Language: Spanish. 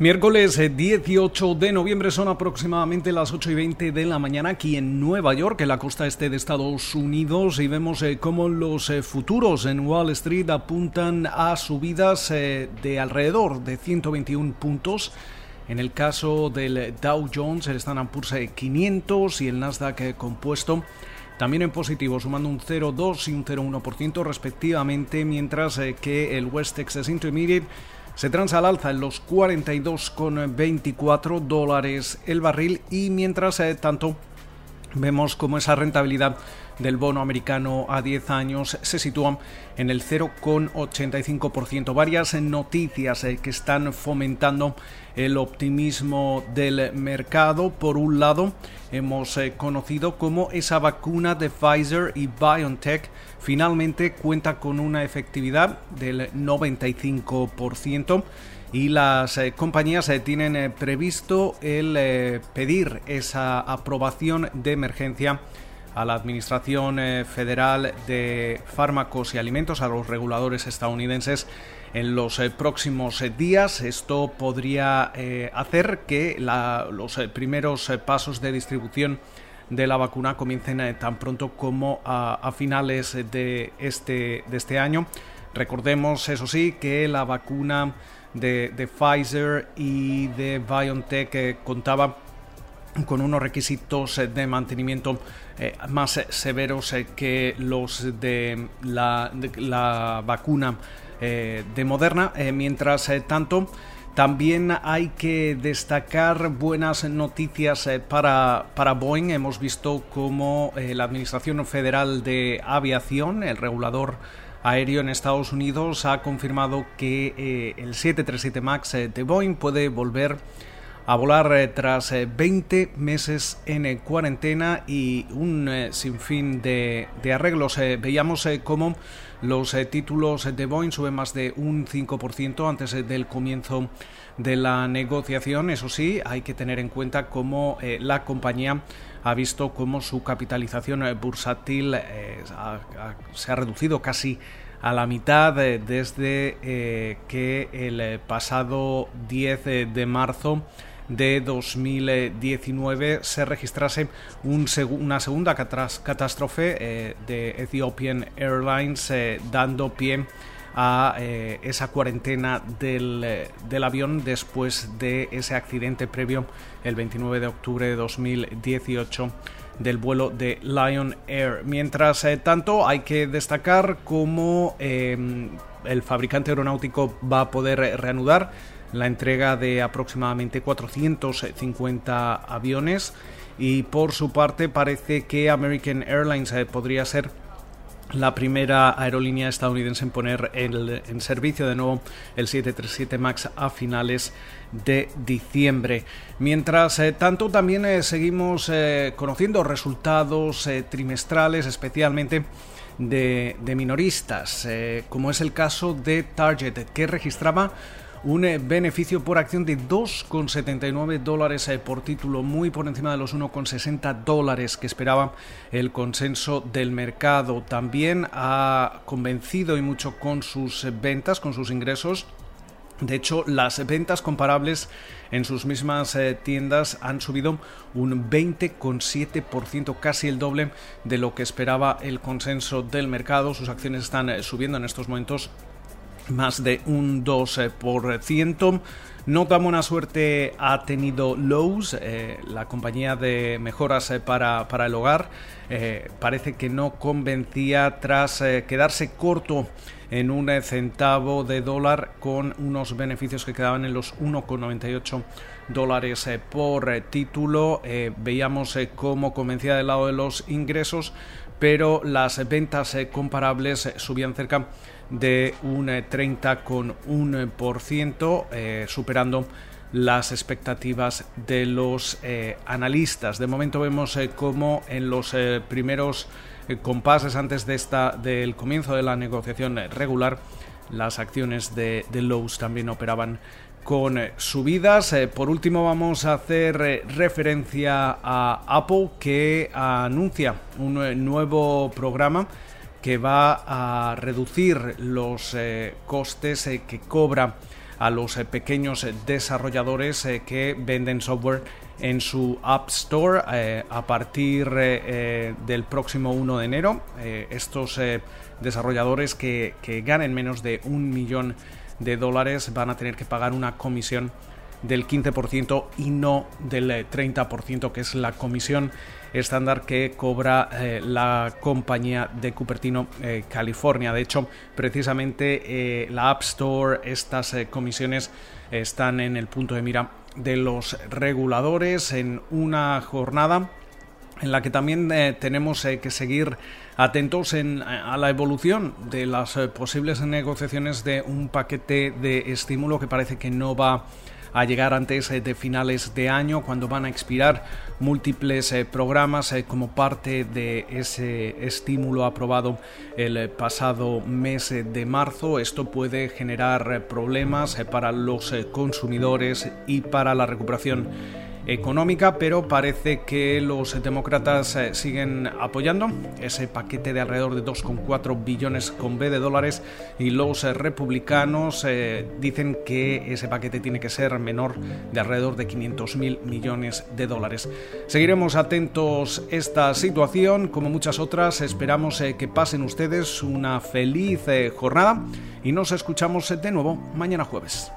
Miércoles 18 eh, de noviembre son aproximadamente las 8 y 20 de la mañana aquí en Nueva York, en la costa este de Estados Unidos, y vemos eh, cómo los eh, futuros en Wall Street apuntan a subidas de alrededor de 121 puntos. En el caso del Dow Jones, el Standard Poor's 500 y el Nasdaq compuesto también en positivo, sumando un 0,2 y un 0,1% respectivamente, mientras que el West Texas Intermediate se transa al alza en los 42,24 dólares el barril y mientras eh, tanto vemos como esa rentabilidad del bono americano a 10 años se sitúa en el 0,85%. Varias noticias eh, que están fomentando el optimismo del mercado. Por un lado, hemos eh, conocido cómo esa vacuna de Pfizer y BioNTech finalmente cuenta con una efectividad del 95% y las eh, compañías eh, tienen previsto el pedir esa aprobación de emergencia a la Administración Federal de Fármacos y Alimentos, a los reguladores estadounidenses, en los eh, próximos eh, días. Esto podría eh, hacer que los primeros pasos de distribución de la vacuna comiencen tan pronto como a, finales de este, de este año. Recordemos, eso sí, que la vacuna de, Pfizer y de BioNTech contaba con unos requisitos de mantenimiento más severos que los de la, vacuna eh, de Moderna. Eh, mientras eh, tanto, también hay que destacar buenas noticias para, para Boeing. Hemos visto cómo la Administración Federal de Aviación, el regulador aéreo en Estados Unidos, ha confirmado que el 737 MAX de Boeing puede volver a volar tras 20 meses en cuarentena y un sinfín de, de arreglos. veíamos cómo los eh, títulos de Boeing suben más de un 5% antes eh, del comienzo de la negociación. Eso sí, hay que tener en cuenta cómo eh, la compañía ha visto cómo su capitalización bursátil se ha reducido casi a la mitad desde que el pasado 10 de marzo de 2019 se registrase una segunda catástrofe eh, de Ethiopian Airlines eh, dando pie a eh, esa cuarentena del, del, avión después de ese accidente previo el 29 de octubre de 2018 del vuelo de Lion Air. Mientras tanto, hay que destacar cómo el fabricante aeronáutico va a poder reanudar la entrega de aproximadamente 450 aviones y por su parte parece que American Airlines eh, podría ser la primera aerolínea estadounidense en poner en servicio de nuevo el 737 MAX a finales de diciembre. Mientras eh, tanto, también eh, seguimos conociendo resultados trimestrales, especialmente de, de minoristas, como es el caso de Target, que registraba un eh, beneficio por acción de 2,79 dólares eh, por título, muy por encima de los 1,60 dólares que esperaba el consenso del mercado. También ha convencido y mucho con sus ventas, con sus ingresos. De hecho, las ventas comparables en sus mismas eh, tiendas han subido un 20,7%, casi el doble de lo que esperaba el consenso del mercado. Sus acciones están subiendo en estos momentos más de un 2%. Nota buena suerte ha tenido Lowe's, eh, la compañía de mejoras eh, para, para, el hogar. Eh, parece que no convencía tras quedarse corto en un centavo de dólar con unos beneficios que quedaban en los 1,98 dólares por título. veíamos cómo convencía del lado de los ingresos, pero las ventas comparables subían cerca de un 30,1%, eh, superando las expectativas de los eh, analistas. De momento vemos eh, cómo en los primeros compases antes de esta, del comienzo de la negociación regular, las acciones de, de Lowe's también operaban con subidas. por último vamos a hacer referencia a Apple que anuncia un nuevo programa que va a reducir los eh, costes eh, que cobra a los pequeños desarrolladores que venden software en su App Store a partir del próximo 1 de enero. estos desarrolladores que ganen menos de un millón de dólares van a tener que pagar una comisión del 15% y no del 30% eh, que es la comisión estándar que cobra eh, la compañía de Cupertino eh, California. De hecho, precisamente la App Store, estas comisiones están en el punto de mira de los reguladores en una jornada en la que también tenemos que seguir atentos a la evolución de las posibles negociaciones de un paquete de estímulo que parece que no va a llegar antes eh, de finales de año, cuando van a expirar múltiples eh, programas eh, como parte de ese estímulo aprobado el pasado mes de marzo. Esto puede generar problemas para los consumidores y para la recuperación económica, pero parece que los demócratas eh, siguen apoyando ese paquete de alrededor de 2,4 billones con B de dólares y los eh, republicanos eh, dicen que ese paquete tiene que ser menor de alrededor de 500 mil millones de dólares. Seguiremos atentos esta situación, como muchas otras. Esperamos que pasen ustedes una feliz jornada y nos escuchamos de nuevo mañana jueves.